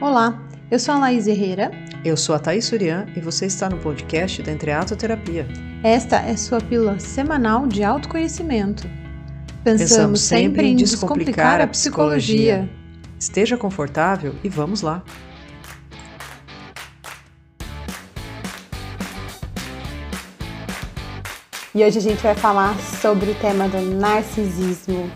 Olá, eu sou a Laís Herrera. Eu sou a Thaís Surian e você está no podcast da Entreatoterapia. Esta é sua pílula semanal de autoconhecimento. Pensamos, Pensamos sempre em descomplicar a psicologia. Esteja confortável e vamos lá. E hoje a gente vai falar sobre o tema do narcisismo.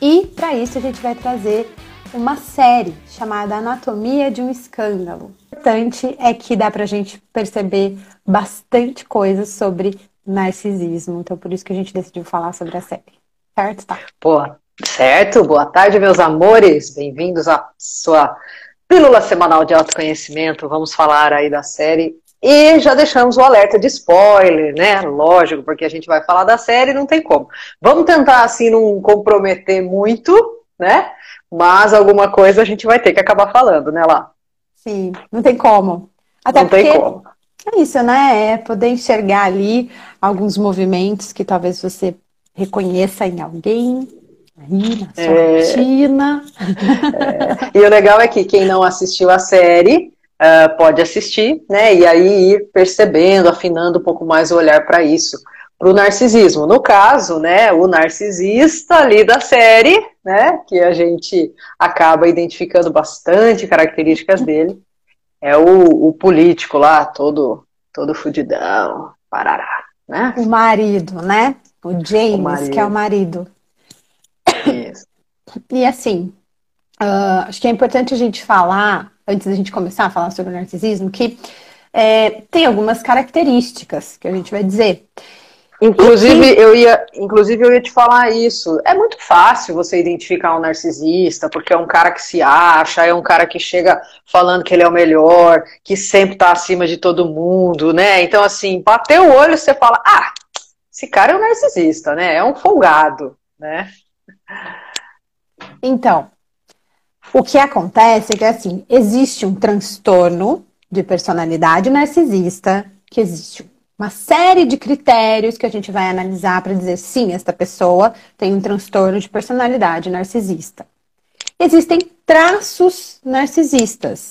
E para isso a gente vai trazer uma série chamada Anatomia de um Escândalo. O importante é que dá pra gente perceber bastante coisa sobre narcisismo, então por isso que a gente decidiu falar sobre a série. Certo, tá? Boa, certo. Boa tarde, meus amores. Bem-vindos à sua pílula semanal de autoconhecimento. Vamos falar aí da série e já deixamos o alerta de spoiler, né? Lógico, porque a gente vai falar da série, não tem como. Vamos tentar, assim, não comprometer muito, né? Mas alguma coisa a gente vai ter que acabar falando, né, lá? Sim, não tem como. Até não tem como. É isso, né? É poder enxergar ali alguns movimentos que talvez você reconheça em alguém, aí na sua é... rotina. É... E o legal é que quem não assistiu a série uh, pode assistir, né? E aí ir percebendo, afinando um pouco mais o olhar para isso para o narcisismo. No caso, né, o narcisista ali da série, né, que a gente acaba identificando bastante características dele, é o, o político lá, todo, todo fudidão, parará, né? O marido, né? O James, o que é o marido. Isso. E assim, uh, acho que é importante a gente falar, antes da gente começar a falar sobre o narcisismo, que é, tem algumas características que a gente vai dizer. Inclusive eu, ia, inclusive, eu ia te falar isso. É muito fácil você identificar um narcisista, porque é um cara que se acha, é um cara que chega falando que ele é o melhor, que sempre está acima de todo mundo, né? Então, assim, bater o olho, você fala, ah, esse cara é um narcisista, né? É um folgado, né? Então, o que acontece é que, assim, existe um transtorno de personalidade narcisista, que existe uma série de critérios que a gente vai analisar para dizer sim, esta pessoa tem um transtorno de personalidade narcisista. Existem traços narcisistas.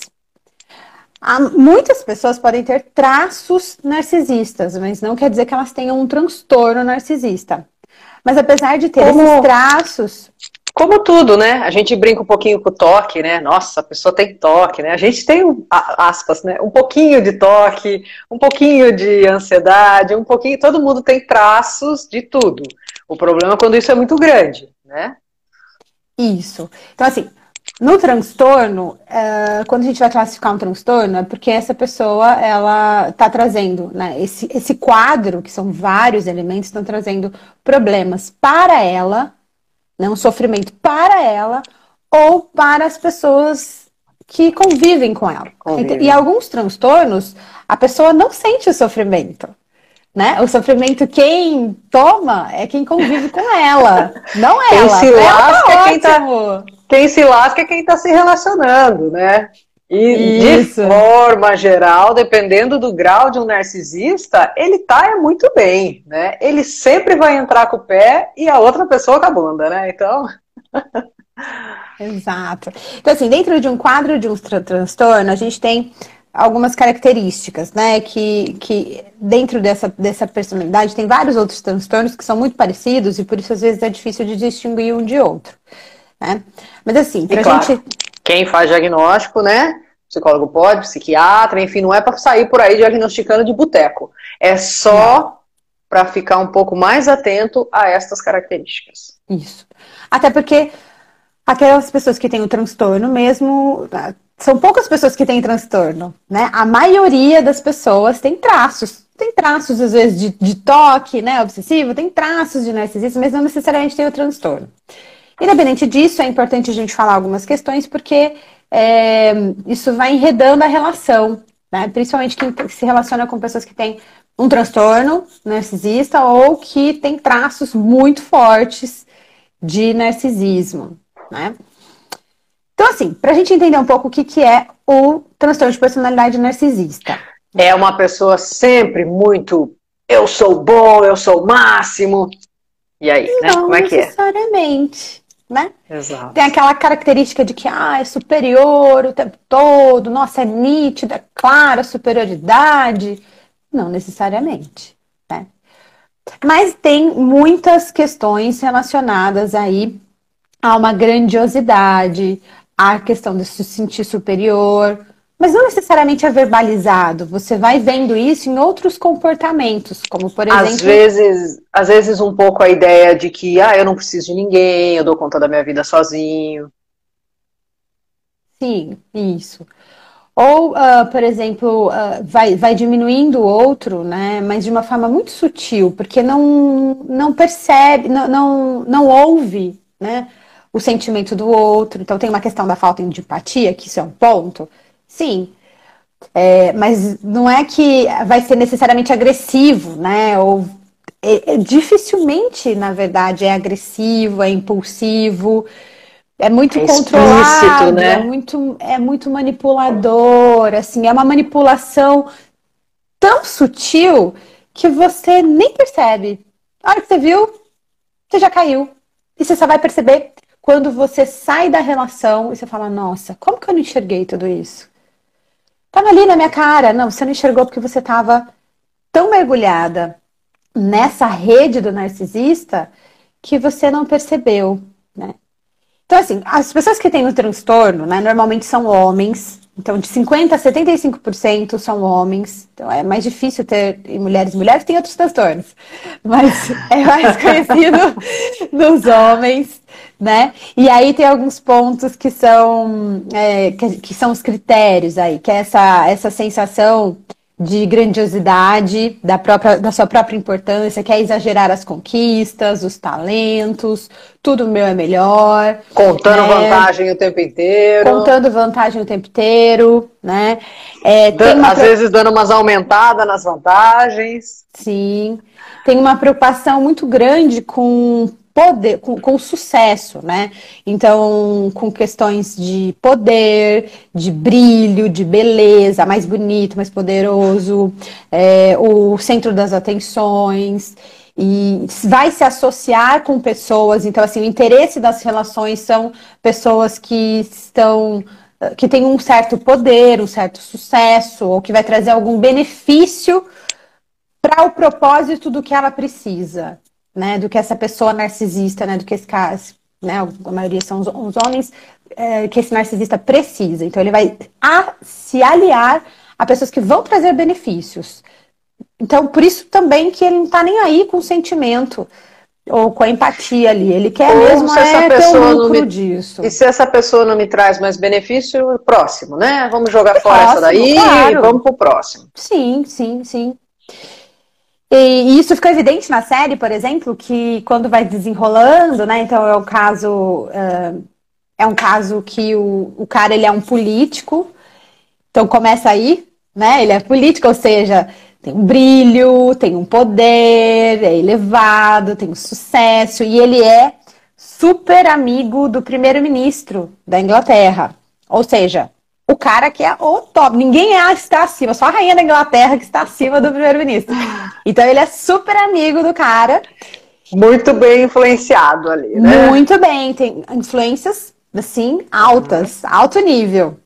Há, muitas pessoas podem ter traços narcisistas, mas não quer dizer que elas tenham um transtorno narcisista. Mas apesar de ter Como... esses traços, como tudo, né? A gente brinca um pouquinho com o toque, né? Nossa, a pessoa tem toque, né? A gente tem, aspas, né? Um pouquinho de toque, um pouquinho de ansiedade, um pouquinho. Todo mundo tem traços de tudo. O problema é quando isso é muito grande, né? Isso. Então, assim, no transtorno, uh, quando a gente vai classificar um transtorno, é porque essa pessoa, ela está trazendo, né? Esse, esse quadro, que são vários elementos, estão trazendo problemas para ela né, um sofrimento para ela ou para as pessoas que convivem com ela. Convive. E alguns transtornos, a pessoa não sente o sofrimento. Né? O sofrimento quem toma é quem convive com ela, não quem ela. Se lasca é quem, tá, quem se lasca é quem está se relacionando, né? E Isso. de forma geral, dependendo do grau de um narcisista, ele tá é muito bem, né? Ele sempre vai entrar com o pé e a outra pessoa com a bunda, né? Então. Exato. Então, assim, dentro de um quadro de um transtorno, a gente tem algumas características, né? Que, que dentro dessa, dessa personalidade tem vários outros transtornos que são muito parecidos e por isso às vezes é difícil de distinguir um de outro. Né? Mas assim, pra claro. gente quem faz diagnóstico, né? Psicólogo pode, psiquiatra, enfim, não é para sair por aí diagnosticando de boteco. É só para ficar um pouco mais atento a estas características. Isso. Até porque aquelas pessoas que têm o transtorno mesmo, ah, são poucas pessoas que têm transtorno, né? A maioria das pessoas tem traços. Tem traços, às vezes, de, de toque, né? Obsessivo, tem traços de narcisismo, mas não necessariamente tem o transtorno. Independente disso, é importante a gente falar algumas questões, porque é, isso vai enredando a relação, né? principalmente quem se relaciona com pessoas que têm um transtorno narcisista ou que tem traços muito fortes de narcisismo. Né? Então, assim, para a gente entender um pouco o que, que é o transtorno de personalidade narcisista. É uma pessoa sempre muito eu sou bom, eu sou o máximo. E aí, né? Como é que é? Não necessariamente. Né? Exato. Tem aquela característica de que ah, é superior o tempo todo, nossa, é nítida, é clara superioridade. Não necessariamente, né? Mas tem muitas questões relacionadas aí a uma grandiosidade, a questão de se sentir superior, mas não necessariamente é verbalizado. Você vai vendo isso em outros comportamentos, como por exemplo. Às vezes, às vezes um pouco a ideia de que ah, eu não preciso de ninguém, eu dou conta da minha vida sozinho. Sim, isso. Ou, uh, por exemplo, uh, vai, vai diminuindo o outro, né? Mas de uma forma muito sutil, porque não, não percebe, não, não, não ouve, né? O sentimento do outro. Então tem uma questão da falta de empatia, que isso é um ponto Sim. É, mas não é que vai ser necessariamente agressivo, né? Ou é, é, dificilmente, na verdade, é agressivo, é impulsivo, é muito é controlado, né? é muito, é muito manipulador, assim, é uma manipulação tão sutil que você nem percebe. A hora que você viu, você já caiu. E você só vai perceber quando você sai da relação e você fala, nossa, como que eu não enxerguei tudo isso? Tava ali na minha cara. Não, você não enxergou porque você estava tão mergulhada nessa rede do narcisista que você não percebeu, né? Então, assim, as pessoas que têm o transtorno, né, normalmente são homens. Então, de 50% a 75% são homens. Então, é mais difícil ter mulheres. Mulheres têm outros transtornos. Mas é mais conhecido nos homens né? E aí tem alguns pontos que são, é, que, que, são os critérios aí, que é essa, essa sensação de grandiosidade, da, própria, da sua própria importância, que é exagerar as conquistas, os talentos, tudo meu é melhor. Contando né? vantagem o tempo inteiro. Contando vantagem o tempo inteiro, né? É, uma... Às vezes dando umas aumentadas nas vantagens. Sim. Tem uma preocupação muito grande com poder, com, com sucesso, né? Então, com questões de poder, de brilho, de beleza, mais bonito, mais poderoso, é, o centro das atenções e vai se associar com pessoas. Então, assim, o interesse das relações são pessoas que estão que têm um certo poder, um certo sucesso, ou que vai trazer algum benefício para o propósito do que ela precisa né, do que essa pessoa narcisista, né, do que esse cara, né, a maioria são os, os homens, é, que esse narcisista precisa. Então ele vai a, se aliar a pessoas que vão trazer benefícios. Então, por isso também que ele não está nem aí com o sentimento ou com a empatia ali. Ele quer ou mesmo se essa é pessoa ter me... disso. E se essa pessoa não me traz mais benefício, próximo, né? Vamos jogar fora próximo, essa daí claro. e vamos pro próximo. Sim, sim, sim. E isso fica evidente na série, por exemplo, que quando vai desenrolando, né? Então é um caso. Uh, é um caso que o, o cara ele é um político. Então começa aí, né? Ele é político, ou seja, tem um brilho, tem um poder, é elevado, tem um sucesso, e ele é super amigo do primeiro-ministro da Inglaterra. Ou seja, o cara que é o top. Ninguém é, está acima, só a rainha da Inglaterra que está acima do primeiro-ministro. Então ele é super amigo do cara. Muito bem influenciado ali, né? Muito bem, tem influências assim altas, uhum. alto nível.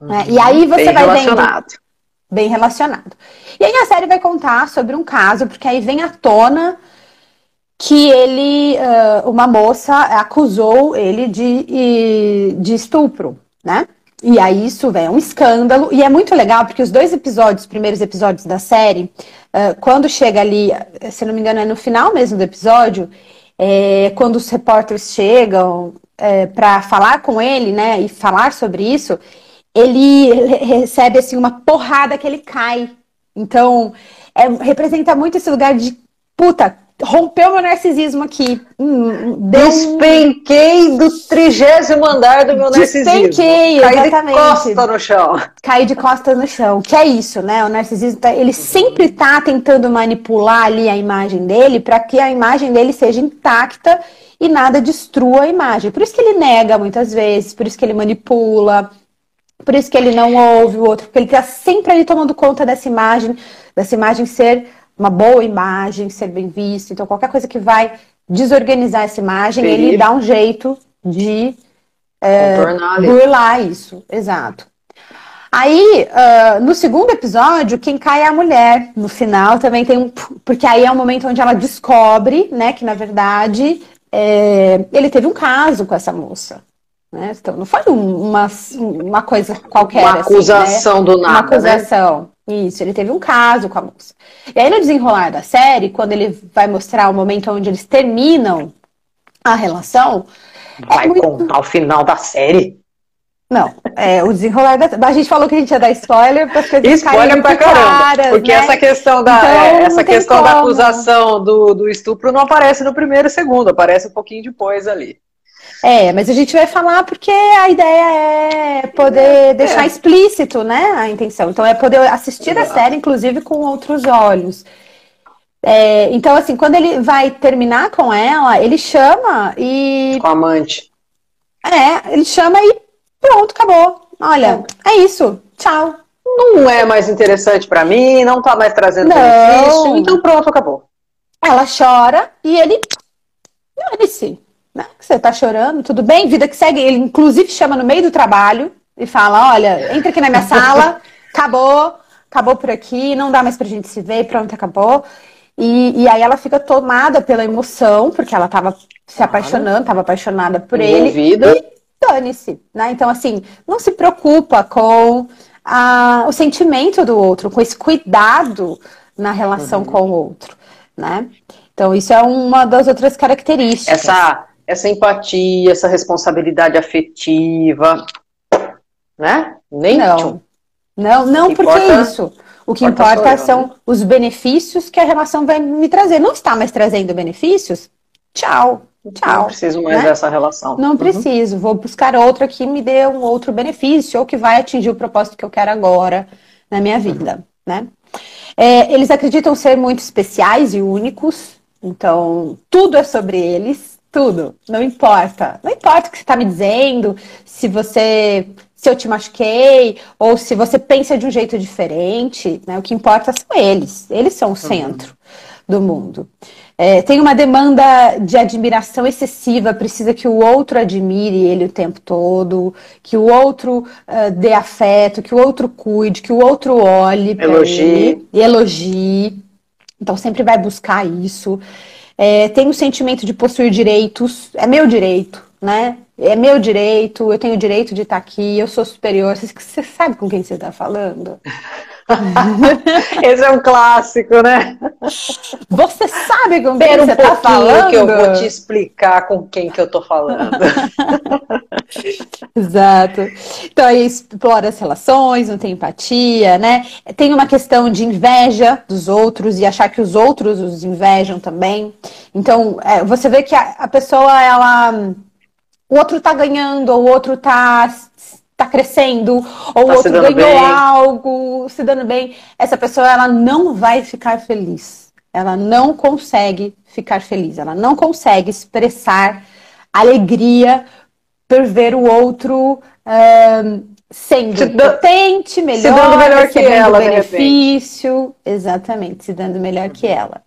Uhum. Né? E aí você bem vai relacionado. vendo bem relacionado. E aí a série vai contar sobre um caso, porque aí vem à tona que ele, uh, uma moça acusou ele de, de estupro, né? E aí isso é um escândalo. E é muito legal, porque os dois episódios, primeiros episódios da série, uh, quando chega ali, se não me engano, é no final mesmo do episódio, é, quando os repórteres chegam é, para falar com ele, né, e falar sobre isso, ele recebe assim uma porrada que ele cai. Então, é, representa muito esse lugar de puta, rompeu meu narcisismo aqui. Hum, Despenquei do trigésimo andar do meu narcisismo. Despenquei, exatamente. Caí de costa no chão. Caí de costa no chão. Que é isso, né? O narcisismo, tá, ele sempre tá tentando manipular ali a imagem dele para que a imagem dele seja intacta e nada destrua a imagem. Por isso que ele nega muitas vezes, por isso que ele manipula, por isso que ele não ouve o outro, porque ele tá sempre ali tomando conta dessa imagem, dessa imagem ser uma boa imagem, ser bem visto. Então, qualquer coisa que vai desorganizar essa imagem, ele dá um jeito de é, burlar isso. Exato. Aí, uh, no segundo episódio, quem cai é a mulher. No final também tem um. Porque aí é o momento onde ela descobre, né, que na verdade é, ele teve um caso com essa moça. Né? Então, não foi uma, uma coisa qualquer. Uma acusação assim, né? do nada. Uma acusação. Né? Isso, ele teve um caso com a moça. E aí, no desenrolar da série, quando ele vai mostrar o momento onde eles terminam a relação. É vai é muito... contar o final da série? Não, é o desenrolar da. A gente falou que a gente ia dar spoiler para as coisas Spoiler pra caramba. Claras, porque né? essa questão da então, é, essa questão da acusação do, do estupro não aparece no primeiro e segundo, aparece um pouquinho depois ali. É, mas a gente vai falar porque a ideia é poder é, deixar é. explícito, né, a intenção. Então é poder assistir a série, inclusive, com outros olhos. É, então, assim, quando ele vai terminar com ela, ele chama e. Com a amante. É, ele chama e pronto, acabou. Olha, é, é isso. Tchau. Não é mais interessante para mim, não tá mais trazendo não. benefício, então pronto, acabou. Ela chora e ele. Dane-se. Você tá chorando, tudo bem, vida que segue. Ele, inclusive, chama no meio do trabalho e fala: olha, entra aqui na minha sala, acabou, acabou por aqui, não dá mais pra gente se ver, pronto, acabou. E, e aí ela fica tomada pela emoção, porque ela estava se apaixonando, estava apaixonada por Envolvida. ele. E dane-se, né? Então, assim, não se preocupa com a, o sentimento do outro, com esse cuidado na relação uhum. com o outro, né? Então, isso é uma das outras características. Essa, essa empatia, essa responsabilidade afetiva, né? Nem não. Não, não, porque é isso. O que importa, importa eu, são né? os benefícios que a relação vai me trazer. Não está mais trazendo benefícios? Tchau. Tchau. Não preciso mais né? dessa relação. Não uhum. preciso. Vou buscar outra que me dê um outro benefício ou que vai atingir o propósito que eu quero agora na minha vida, uhum. né? É, eles acreditam ser muito especiais e únicos. Então, tudo é sobre eles. Tudo. Não importa. Não importa o que você está me dizendo, se você se eu te machuquei, ou se você pensa de um jeito diferente, né? O que importa são eles. Eles são o uhum. centro uhum. do mundo. É, tem uma demanda de admiração excessiva, precisa que o outro admire ele o tempo todo, que o outro uh, dê afeto, que o outro cuide, que o outro olhe elogie. e elogie. Então sempre vai buscar isso. É, tem o sentimento de possuir direitos, é meu direito, né? é meu direito, eu tenho o direito de estar aqui, eu sou superior. Você, você sabe com quem você está falando? Esse é um clássico, né? Você sabe com quem um você está falando? que eu vou te explicar com quem que eu estou falando. Exato. Então aí explora as relações, não tem empatia, né? Tem uma questão de inveja dos outros e achar que os outros os invejam também. Então, é, você vê que a, a pessoa, ela o outro tá ganhando, ou o outro tá, tá crescendo, ou tá o outro ganhou bem. algo, se dando bem. Essa pessoa, ela não vai ficar feliz. Ela não consegue ficar feliz. Ela não consegue expressar alegria por ver o outro sendo se potente, melhor, se dando melhor que ela, benefício. Exatamente, se dando melhor que ela.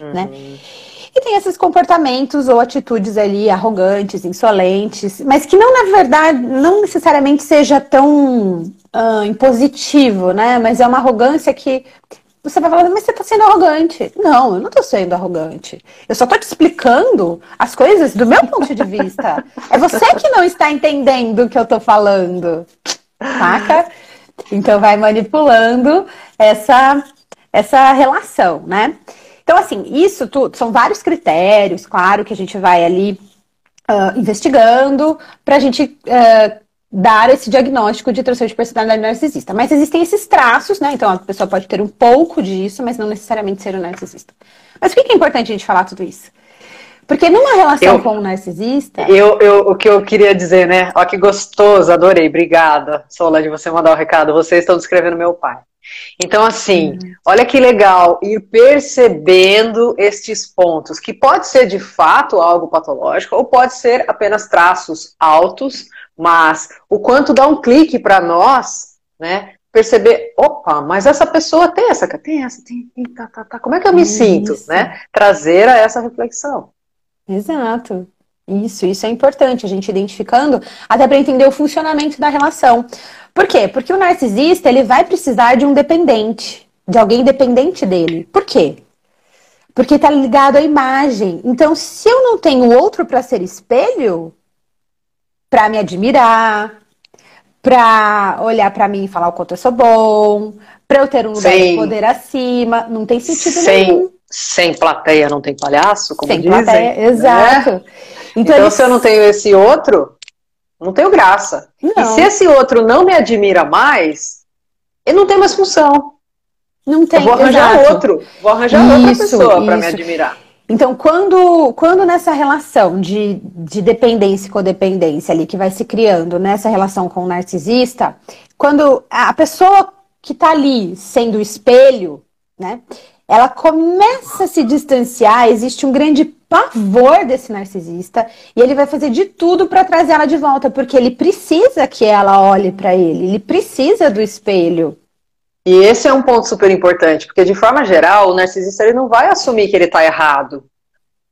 Né? Uhum. Né? E tem esses comportamentos ou atitudes ali arrogantes, insolentes, mas que não, na verdade, não necessariamente seja tão uh, impositivo, né? Mas é uma arrogância que você vai falar, mas você está sendo arrogante. Não, eu não estou sendo arrogante. Eu só estou te explicando as coisas do meu ponto de vista. É você que não está entendendo o que eu estou falando. Saca? Então vai manipulando essa, essa relação, né? Então, assim, isso tudo são vários critérios, claro, que a gente vai ali uh, investigando para a gente uh, dar esse diagnóstico de transtorno de personalidade narcisista. Mas existem esses traços, né? Então a pessoa pode ter um pouco disso, mas não necessariamente ser um narcisista. Mas por que é importante a gente falar tudo isso? Porque numa relação eu, com um narcisista. Eu, eu, o que eu queria dizer, né? Ó, que gostoso, adorei, obrigada, Sola, de você mandar o recado. Vocês estão descrevendo meu pai. Então, assim, uhum. olha que legal ir percebendo estes pontos, que pode ser de fato algo patológico ou pode ser apenas traços altos, mas o quanto dá um clique para nós, né? Perceber, opa, mas essa pessoa tem essa, tem essa, tem, tem tá, tá, tá. Como é que eu me Isso. sinto, né? Trazer a essa reflexão. Exato. Isso, isso é importante, a gente identificando, até para entender o funcionamento da relação. Por quê? Porque o narcisista, ele vai precisar de um dependente, de alguém dependente dele. Por quê? Porque está ligado à imagem. Então, se eu não tenho outro para ser espelho, para me admirar, para olhar para mim e falar o quanto eu sou bom, para eu ter um lugar sem, de poder acima, não tem sentido sem, nenhum. Sem plateia não tem palhaço, como sem dizem. Plateia, né? exato. Né? Então, então se eu não tenho esse outro, não tenho graça. Não. E se esse outro não me admira mais, ele não tem mais função. Não tem. Eu vou arranjar exato. outro, vou arranjar isso, outra pessoa para me admirar. Então, quando, quando nessa relação de, de dependência e codependência ali que vai se criando nessa relação com o narcisista, quando a pessoa que está ali sendo o espelho, né, ela começa a se distanciar, existe um grande pavor desse narcisista e ele vai fazer de tudo para trazer ela de volta, porque ele precisa que ela olhe para ele, ele precisa do espelho. E esse é um ponto super importante, porque de forma geral, o narcisista ele não vai assumir que ele está errado.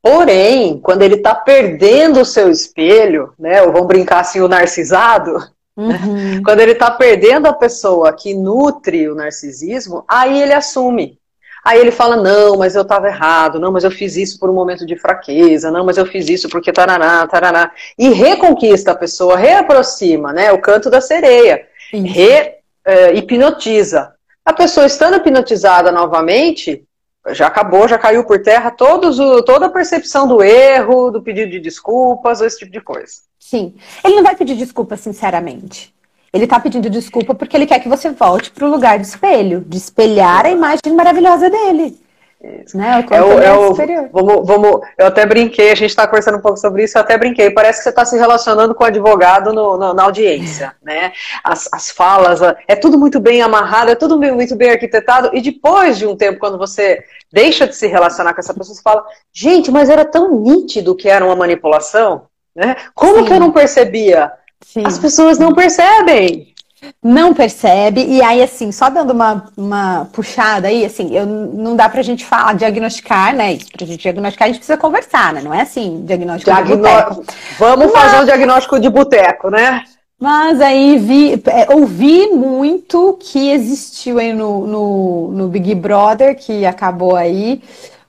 Porém, quando ele está perdendo o seu espelho, né, ou vamos brincar assim, o narcisado, uhum. quando ele está perdendo a pessoa que nutre o narcisismo, aí ele assume. Aí ele fala, não, mas eu estava errado, não, mas eu fiz isso por um momento de fraqueza, não, mas eu fiz isso porque taraná, taraná. E reconquista a pessoa, reaproxima, né? O canto da sereia. Re, uh, hipnotiza. A pessoa estando hipnotizada novamente, já acabou, já caiu por terra todos o, toda a percepção do erro, do pedido de desculpas, esse tipo de coisa. Sim. Ele não vai pedir desculpa sinceramente. Ele está pedindo desculpa porque ele quer que você volte para o lugar do espelho, de espelhar a imagem maravilhosa dele. Né? O é o, é o, vamos, vamos, eu até brinquei, a gente está conversando um pouco sobre isso, eu até brinquei, parece que você está se relacionando com o advogado no, no, na audiência, né? As, as falas, é tudo muito bem amarrado, é tudo muito bem arquitetado, e depois de um tempo, quando você deixa de se relacionar com essa pessoa, você fala, gente, mas era tão nítido que era uma manipulação, né? Como Sim. que eu não percebia? Sim. As pessoas não percebem não percebe, e aí, assim, só dando uma, uma puxada aí, assim, eu, não dá pra gente falar, diagnosticar, né? Isso, pra gente diagnosticar, a gente precisa conversar, né? Não é assim, diagnóstico Diagno... de boteco. Vamos Mas... fazer um diagnóstico de boteco, né? Mas aí vi, é, ouvi muito que existiu aí no, no, no Big Brother, que acabou aí,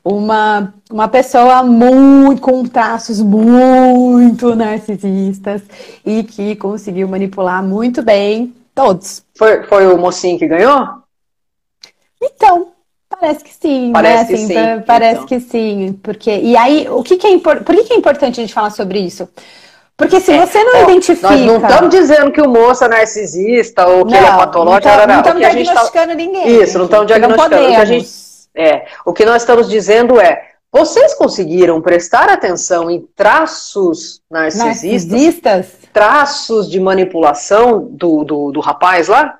uma, uma pessoa muito com traços muito narcisistas e que conseguiu manipular muito bem Todos. Foi, foi o mocinho que ganhou? Então, parece que sim. Né? Parece né? assim, que sim. Parece então. que sim. Porque, e aí, o que, que é importante? Por que, que é importante a gente falar sobre isso? Porque se é, você não ó, identifica. Nós não estamos dizendo que o moço é narcisista ou que não, ele é patológico. Não, não estamos tá- diagnosticando tá... ninguém. Isso, não estamos diagnosticando. Não o, que a gente... é, o que nós estamos dizendo é. Vocês conseguiram prestar atenção em traços narcisistas? narcisistas? Traços de manipulação do, do, do rapaz lá?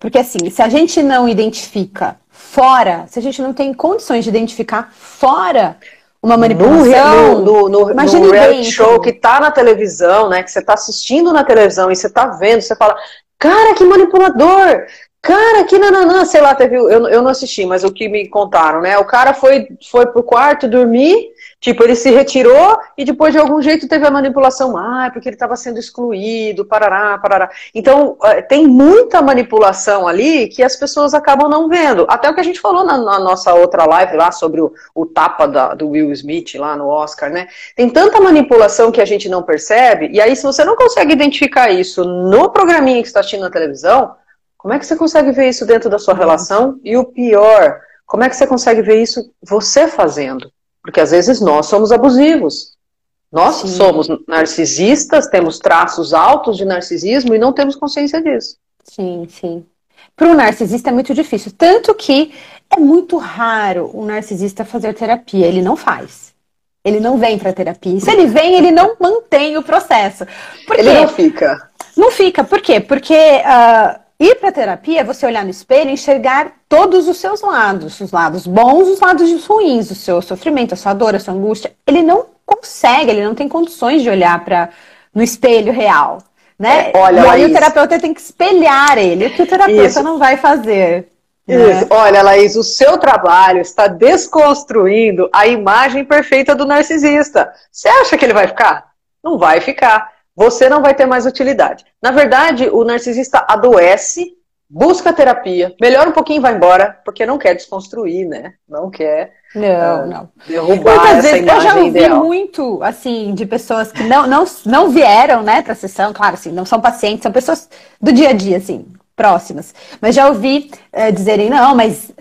Porque assim, se a gente não identifica fora, se a gente não tem condições de identificar fora uma manipulação. No, no, no, no reality show que tá na televisão, né? Que você tá assistindo na televisão e você tá vendo, você fala, cara, que manipulador! Cara, que nananã, sei lá, teve. Eu, eu não assisti, mas o que me contaram, né? O cara foi, foi pro quarto dormir, tipo, ele se retirou e depois de algum jeito teve a manipulação. Ah, porque ele estava sendo excluído, parará, parará. Então, é, tem muita manipulação ali que as pessoas acabam não vendo. Até o que a gente falou na, na nossa outra live lá sobre o, o tapa da, do Will Smith lá no Oscar, né? Tem tanta manipulação que a gente não percebe, e aí, se você não consegue identificar isso no programinha que está assistindo na televisão como é que você consegue ver isso dentro da sua relação? E o pior, como é que você consegue ver isso você fazendo? Porque às vezes nós somos abusivos. Nós Sim. somos narcisistas, temos traços altos de narcisismo e não temos consciência disso. Sim, sim. Para o narcisista é muito difícil. Tanto que é muito raro um narcisista fazer terapia. Ele não faz. Ele não vem para terapia. E se ele vem, ele não mantém o processo. Por ele não fica. Não fica. Por quê? Porque uh, Ir para terapia é você olhar no espelho e enxergar todos os seus lados, os lados bons, os lados ruins, o seu sofrimento, a sua dor, a sua angústia. Ele não consegue, ele não tem condições de olhar para no espelho real, né? É, olha, e aí o terapeuta tem que espelhar ele, o que o terapeuta Isso. não vai fazer. Né? Olha, Laís, o seu trabalho está desconstruindo a imagem perfeita do narcisista. Você acha que ele vai ficar? Não vai ficar. Você não vai ter mais utilidade. Na verdade, o narcisista adoece, busca terapia, melhora um pouquinho e vai embora, porque não quer desconstruir, né? Não quer não, uh, não. derrubar Muitas essa vezes, Eu já ouvi ideal. muito, assim, de pessoas que não, não, não vieram, né, para a sessão, claro, assim, não são pacientes, são pessoas do dia a dia, assim, próximas. Mas já ouvi uh, dizerem, não, mas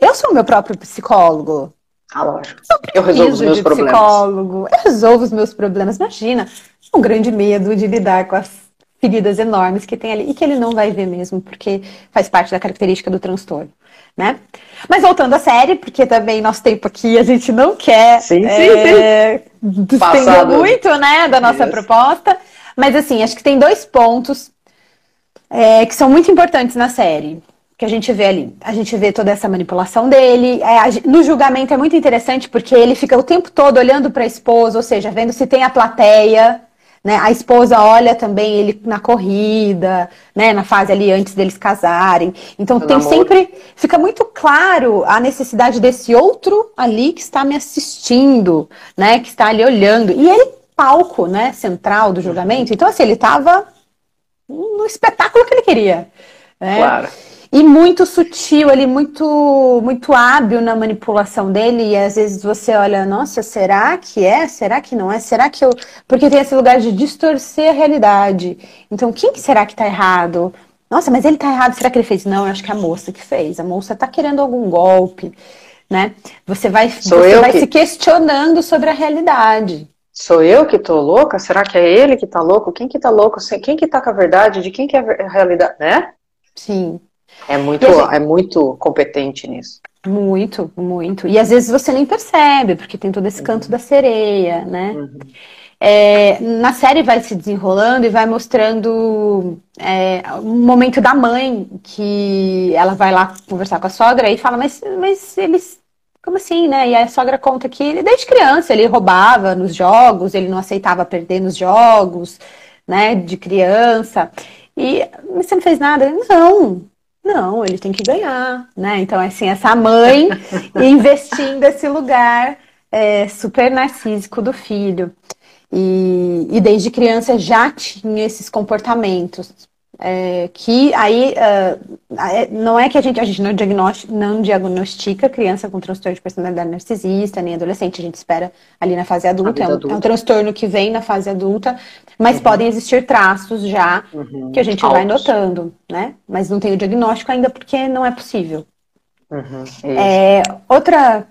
eu sou o meu próprio psicólogo. Ah, lógico. Eu, resolvo os meus problemas. Psicólogo, eu resolvo os meus problemas. Imagina, um grande medo de lidar com as feridas enormes que tem ali e que ele não vai ver mesmo, porque faz parte da característica do transtorno, né? Mas voltando à série, porque também nosso tempo aqui a gente não quer sim, é, sim, muito, né, da nossa Isso. proposta. Mas assim, acho que tem dois pontos é, que são muito importantes na série. Que a gente vê ali. A gente vê toda essa manipulação dele. É, no julgamento é muito interessante porque ele fica o tempo todo olhando para a esposa, ou seja, vendo se tem a plateia. Né? A esposa olha também ele na corrida, né? na fase ali antes deles casarem. Então tem namoro. sempre. Fica muito claro a necessidade desse outro ali que está me assistindo, né? Que está ali olhando. E ele, palco, né? Central do julgamento. Então, assim, ele estava no espetáculo que ele queria. Né? Claro. E muito sutil, ele muito muito hábil na manipulação dele, e às vezes você olha, nossa, será que é? Será que não é? Será que eu. Porque tem esse lugar de distorcer a realidade. Então, quem que será que tá errado? Nossa, mas ele tá errado, será que ele fez? Não, eu acho que é a moça que fez. A moça tá querendo algum golpe, né? Você vai, Sou você vai que... se questionando sobre a realidade. Sou eu que tô louca? Será que é ele que tá louco? Quem que tá louco? Quem que tá com a verdade? De quem que é a realidade, né? Sim. É muito, gente... é muito competente nisso. Muito, muito. E às vezes você nem percebe, porque tem todo esse uhum. canto uhum. da sereia, né? Uhum. É, na série vai se desenrolando e vai mostrando é, um momento da mãe que ela vai lá conversar com a sogra e fala, mas, mas eles como assim, né? E a sogra conta que ele, desde criança ele roubava nos jogos, ele não aceitava perder nos jogos, né? De criança. E você não fez nada? Não, não, ele tem que ganhar, né? Então, assim, essa mãe investindo esse lugar é, super narcísico do filho. E, e desde criança já tinha esses comportamentos. É, que aí uh, não é que a gente, a gente não, diagnostica, não diagnostica criança com transtorno de personalidade narcisista, nem adolescente, a gente espera ali na fase adulta. É um, adulta. é um, transtorno que vem na fase adulta, mas uhum. podem existir traços já uhum. que a gente Altos. vai notando, né? Mas não tem o diagnóstico ainda porque não é possível. Uhum. É, outra.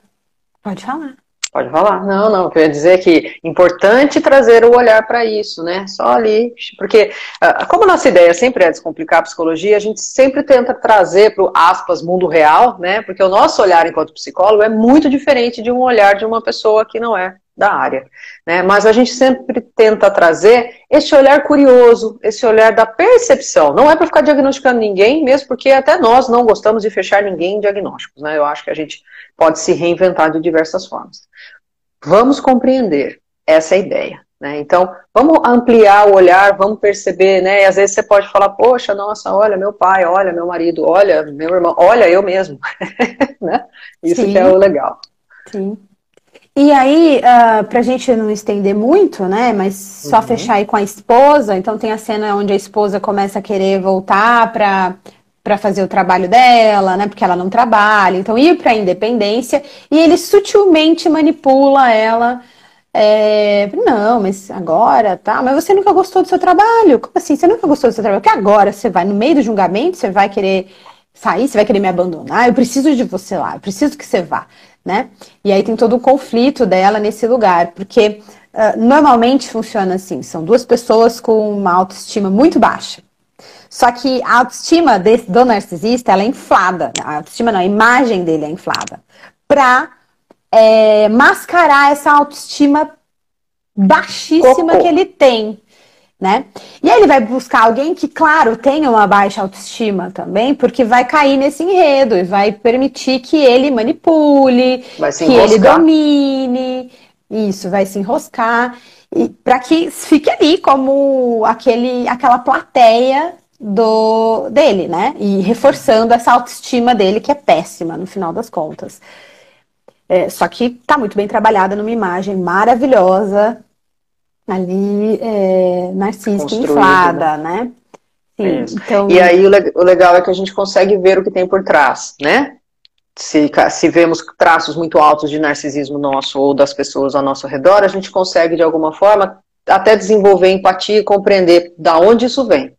Pode falar. Pode falar. Não, não. Eu ia dizer que é importante trazer o olhar para isso, né? Só ali. Porque, ah, como a nossa ideia sempre é descomplicar a psicologia, a gente sempre tenta trazer para o aspas mundo real, né? Porque o nosso olhar enquanto psicólogo é muito diferente de um olhar de uma pessoa que não é da área. Né? Mas a gente sempre tenta trazer esse olhar curioso, esse olhar da percepção. Não é para ficar diagnosticando ninguém, mesmo porque até nós não gostamos de fechar ninguém em diagnósticos. Né? Eu acho que a gente pode se reinventar de diversas formas. Vamos compreender essa é ideia. Né? Então, vamos ampliar o olhar, vamos perceber, né? E às vezes você pode falar, poxa, nossa, olha meu pai, olha meu marido, olha meu irmão, olha eu mesmo. né? Isso Sim. que é o legal. Sim. E aí, uh, pra gente não estender muito, né? Mas só uhum. fechar aí com a esposa, então tem a cena onde a esposa começa a querer voltar pra para fazer o trabalho dela, né? Porque ela não trabalha. Então, ir para a independência e ele sutilmente manipula ela. É, não, mas agora, tá? Mas você nunca gostou do seu trabalho? Como assim? Você nunca gostou do seu trabalho? Porque agora você vai no meio do julgamento, você vai querer sair, você vai querer me abandonar. Eu preciso de você lá, eu preciso que você vá, né? E aí tem todo o conflito dela nesse lugar, porque uh, normalmente funciona assim: são duas pessoas com uma autoestima muito baixa. Só que a autoestima desse, do narcisista ela é inflada. A autoestima não, a imagem dele é inflada. Pra é, mascarar essa autoestima baixíssima que ele tem. Né? E aí ele vai buscar alguém que, claro, tenha uma baixa autoestima também, porque vai cair nesse enredo e vai permitir que ele manipule, que ele domine, isso, vai se enroscar, para que fique ali como aquele, aquela plateia do dele, né? E reforçando essa autoestima dele, que é péssima no final das contas. É, só que está muito bem trabalhada numa imagem maravilhosa, ali, é, narcísica inflada, né? Sim, então... E aí o legal é que a gente consegue ver o que tem por trás, né? Se, se vemos traços muito altos de narcisismo nosso ou das pessoas ao nosso redor, a gente consegue, de alguma forma, até desenvolver empatia e compreender da onde isso vem.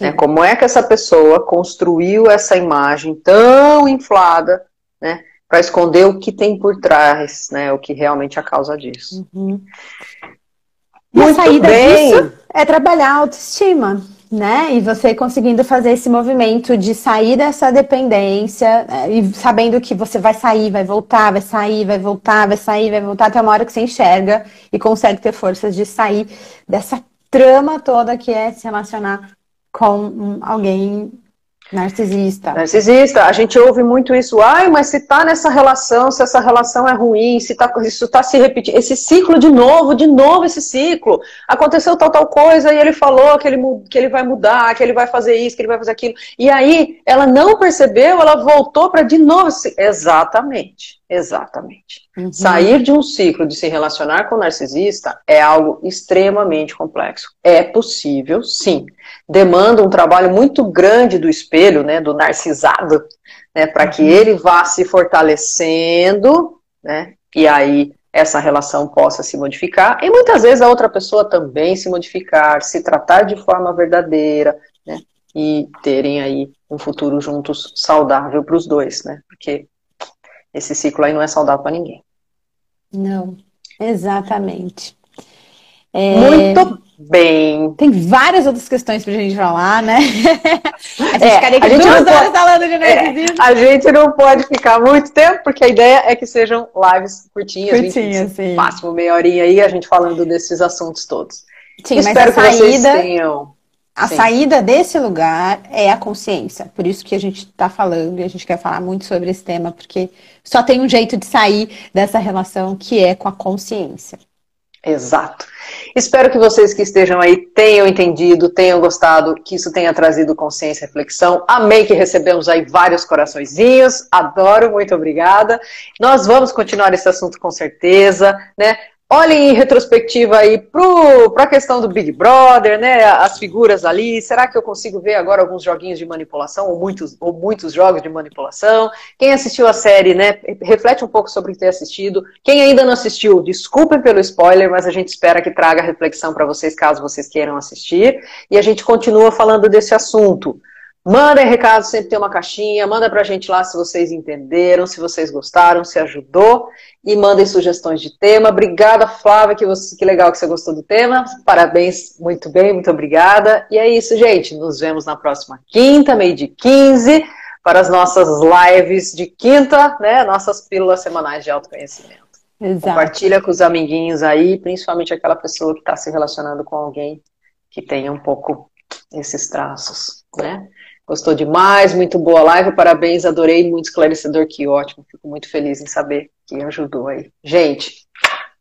Né? Como é que essa pessoa construiu essa imagem tão inflada, né? Para esconder o que tem por trás, né? O que realmente é a causa disso. Uhum. E Muito a saída bem. disso é trabalhar a autoestima né? E você conseguindo fazer esse movimento de sair dessa dependência né? e sabendo que você vai sair, vai voltar, vai sair, vai voltar, vai sair, vai voltar até uma hora que você enxerga e consegue ter forças de sair dessa trama toda que é se relacionar com alguém Narcisista. Narcisista. A gente ouve muito isso. Ai, mas se tá nessa relação, se essa relação é ruim, se tá, isso tá se repetindo. Esse ciclo de novo, de novo esse ciclo. Aconteceu tal, tal coisa e ele falou que ele, que ele vai mudar, que ele vai fazer isso, que ele vai fazer aquilo. E aí ela não percebeu, ela voltou para de novo. Exatamente. Exatamente. Uhum. Sair de um ciclo de se relacionar com o narcisista é algo extremamente complexo. É possível, sim. Demanda um trabalho muito grande do espelho, né, do narcisado, né, para uhum. que ele vá se fortalecendo, né, e aí essa relação possa se modificar e muitas vezes a outra pessoa também se modificar, se tratar de forma verdadeira, né, e terem aí um futuro juntos saudável para os dois, né, porque esse ciclo aí não é saudável para ninguém. Não, exatamente. É... Muito bem. Tem várias outras questões para a gente falar, né? a gente é, ficaria aqui duas horas pode, falando de narcisismo. É, a gente não pode ficar muito tempo, porque a ideia é que sejam lives curtinhas, curtinhas 20, sim. máximo meia horinha aí, a gente falando desses assuntos todos. Sim, Espero mas a saída... que vocês tenham a Sim. saída desse lugar é a consciência. Por isso que a gente está falando e a gente quer falar muito sobre esse tema, porque só tem um jeito de sair dessa relação que é com a consciência. Exato. Espero que vocês que estejam aí tenham entendido, tenham gostado, que isso tenha trazido consciência e reflexão. Amei que recebemos aí vários coraçõezinhos. Adoro, muito obrigada. Nós vamos continuar esse assunto com certeza, né? Olhem em retrospectiva aí para a questão do Big Brother, né? As figuras ali. Será que eu consigo ver agora alguns joguinhos de manipulação ou muitos, ou muitos jogos de manipulação? Quem assistiu a série, né? Reflete um pouco sobre ter assistido. Quem ainda não assistiu, desculpem pelo spoiler, mas a gente espera que traga reflexão para vocês caso vocês queiram assistir. E a gente continua falando desse assunto. Mandem recado, sempre tem uma caixinha. Manda pra gente lá se vocês entenderam, se vocês gostaram, se ajudou. E mandem sugestões de tema. Obrigada, Flávia, que, você, que legal que você gostou do tema. Parabéns, muito bem, muito obrigada. E é isso, gente. Nos vemos na próxima quinta, meio de 15, para as nossas lives de quinta, né? Nossas pílulas semanais de autoconhecimento. Exato. Compartilha com os amiguinhos aí, principalmente aquela pessoa que está se relacionando com alguém que tenha um pouco esses traços, né? Gostou demais, muito boa live, parabéns, adorei, muito esclarecedor, que ótimo. Fico muito feliz em saber que ajudou aí. Gente,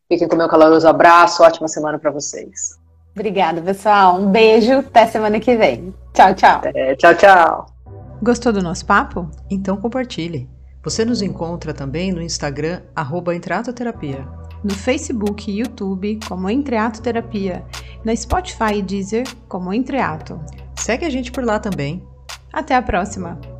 fiquem com meu caloroso abraço, ótima semana para vocês. Obrigada, pessoal. Um beijo, até semana que vem. Tchau, tchau. É, tchau, tchau. Gostou do nosso papo? Então compartilhe. Você nos encontra também no Instagram, arroba Entreatoterapia. No Facebook e YouTube, como Entreato Terapia. Na Spotify e Deezer, como Entreato. Segue a gente por lá também. Até a próxima!